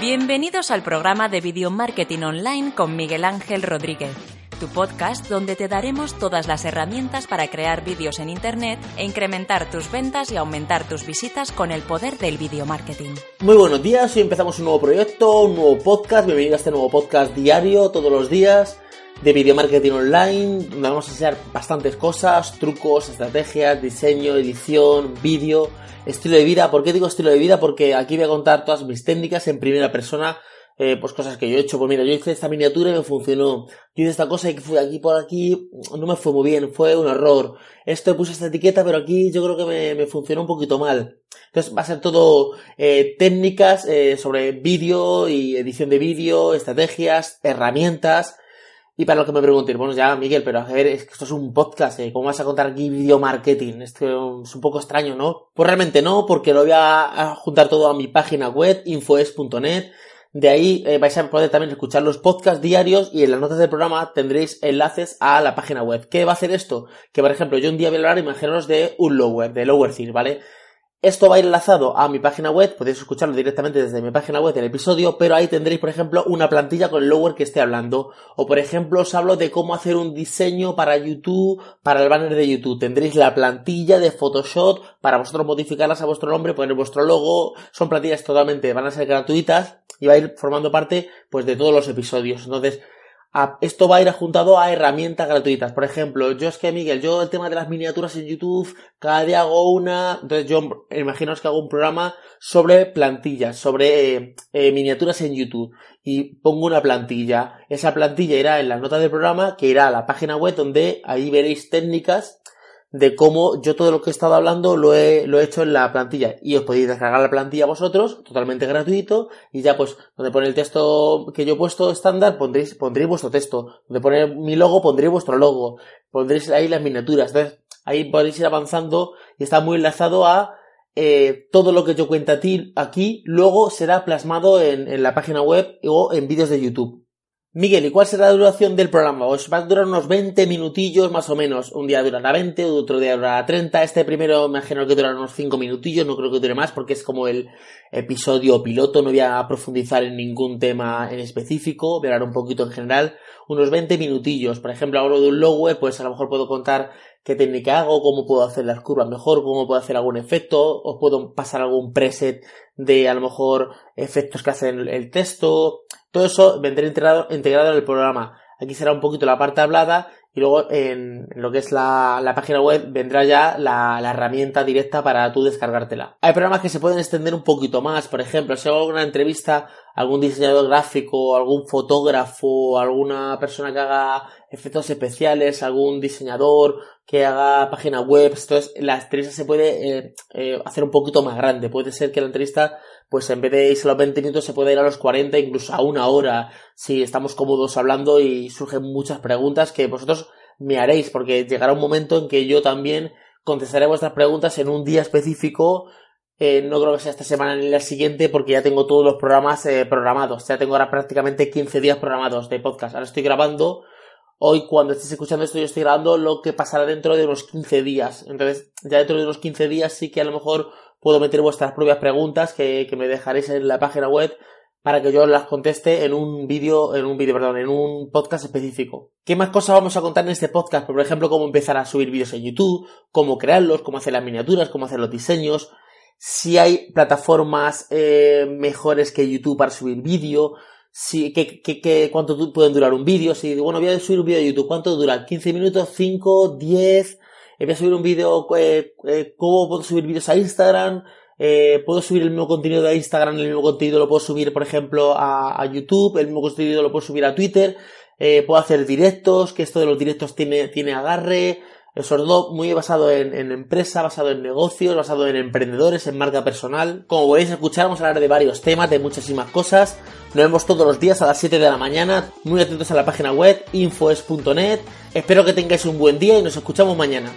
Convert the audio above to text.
Bienvenidos al programa de Video Marketing Online con Miguel Ángel Rodríguez, tu podcast donde te daremos todas las herramientas para crear vídeos en Internet e incrementar tus ventas y aumentar tus visitas con el poder del video marketing. Muy buenos días, hoy empezamos un nuevo proyecto, un nuevo podcast, bienvenido a este nuevo podcast diario, todos los días, de video marketing online, vamos a enseñar bastantes cosas, trucos, estrategias, diseño, edición, vídeo, estilo de vida. ¿Por qué digo estilo de vida? Porque aquí voy a contar todas mis técnicas en primera persona, eh, pues cosas que yo he hecho. Pues mira, yo hice esta miniatura y me funcionó. Yo hice esta cosa y fui aquí por aquí, no me fue muy bien, fue un error. Esto puse esta etiqueta, pero aquí yo creo que me, me funcionó un poquito mal. Entonces va a ser todo eh, técnicas eh, sobre vídeo y edición de vídeo, estrategias, herramientas y para lo que me preguntéis, bueno, ya, Miguel, pero a ver, es que esto es un podcast, ¿eh? ¿cómo vas a contar video marketing? Esto es un poco extraño, ¿no? Pues realmente no, porque lo voy a, juntar todo a mi página web, infoes.net. De ahí eh, vais a poder también escuchar los podcasts diarios y en las notas del programa tendréis enlaces a la página web. ¿Qué va a hacer esto? Que, por ejemplo, yo un día voy a hablar, imaginaros, de un lower, de lower thing, ¿vale? Esto va a ir enlazado a mi página web, podéis escucharlo directamente desde mi página web del episodio, pero ahí tendréis, por ejemplo, una plantilla con el lower que esté hablando. O, por ejemplo, os hablo de cómo hacer un diseño para YouTube, para el banner de YouTube. Tendréis la plantilla de Photoshop para vosotros modificarlas a vuestro nombre, poner vuestro logo. Son plantillas totalmente, van a ser gratuitas y va a ir formando parte, pues, de todos los episodios. Entonces, esto va a ir adjuntado a herramientas gratuitas. Por ejemplo, yo es que, Miguel, yo el tema de las miniaturas en YouTube, cada día hago una, entonces yo imaginaos que hago un programa sobre plantillas, sobre eh, eh, miniaturas en YouTube y pongo una plantilla. Esa plantilla irá en las notas del programa, que irá a la página web donde ahí veréis técnicas de cómo yo todo lo que he estado hablando lo he, lo he hecho en la plantilla. Y os podéis descargar la plantilla vosotros, totalmente gratuito, y ya pues donde pone el texto que yo he puesto estándar, pondréis, pondréis vuestro texto, donde pone mi logo, pondréis vuestro logo, pondréis ahí las miniaturas, entonces ahí podéis ir avanzando y está muy enlazado a eh, todo lo que yo cuento aquí, luego será plasmado en, en la página web o en vídeos de YouTube. Miguel, ¿y cuál será la duración del programa? Os va a durar unos 20 minutillos más o menos. Un día durará 20, otro día durará 30. Este primero me imagino que durará unos 5 minutillos, no creo que dure más porque es como el episodio piloto, no voy a profundizar en ningún tema en específico, voy a hablar un poquito en general. Unos 20 minutillos. Por ejemplo, hablo de un logo, pues a lo mejor puedo contar qué técnica hago, cómo puedo hacer las curvas mejor, cómo puedo hacer algún efecto, os puedo pasar algún preset de a lo mejor efectos que hacen el texto, todo eso vendrá integrado, integrado en el programa. Aquí será un poquito la parte hablada y luego en lo que es la, página web vendrá ya la, herramienta directa para tú descargártela. Hay programas que se pueden extender un poquito más, por ejemplo, si hago alguna entrevista a algún diseñador gráfico, algún fotógrafo, alguna persona que haga efectos especiales, algún diseñador que haga página web, entonces la entrevista se puede eh, eh, hacer un poquito más grande. Puede ser que la entrevista pues en vez de irse a los 20 minutos se puede ir a los 40, incluso a una hora, si estamos cómodos hablando y surgen muchas preguntas que vosotros me haréis, porque llegará un momento en que yo también contestaré vuestras preguntas en un día específico. Eh, no creo que sea esta semana ni la siguiente porque ya tengo todos los programas eh, programados. Ya tengo ahora prácticamente 15 días programados de podcast. Ahora estoy grabando. Hoy cuando estéis escuchando esto yo estoy grabando lo que pasará dentro de unos 15 días. Entonces ya dentro de unos 15 días sí que a lo mejor puedo meter vuestras propias preguntas que, me dejaréis en la página web para que yo las conteste en un vídeo, en un vídeo, perdón, en un podcast específico. ¿Qué más cosas vamos a contar en este podcast? Por ejemplo, cómo empezar a subir vídeos en YouTube, cómo crearlos, cómo hacer las miniaturas, cómo hacer los diseños, si hay plataformas eh, mejores que YouTube para subir vídeo, si, que, que, cuánto pueden durar un vídeo, si, bueno, voy a subir un vídeo de YouTube, ¿cuánto dura? ¿15 minutos? ¿5? ¿10? voy a subir un vídeo, eh, eh, cómo puedo subir vídeos a Instagram, eh, puedo subir el mismo contenido de Instagram, el mismo contenido lo puedo subir, por ejemplo, a, YouTube, el mismo contenido lo puedo subir a Twitter, puedo hacer directos, que esto de los directos tiene, tiene agarre, sobre todo muy basado en, en, empresa, basado en negocios, basado en emprendedores, en marca personal. Como podéis escuchar, vamos a hablar de varios temas, de muchísimas cosas. Nos vemos todos los días a las 7 de la mañana. Muy atentos a la página web infoes.net. Espero que tengáis un buen día y nos escuchamos mañana.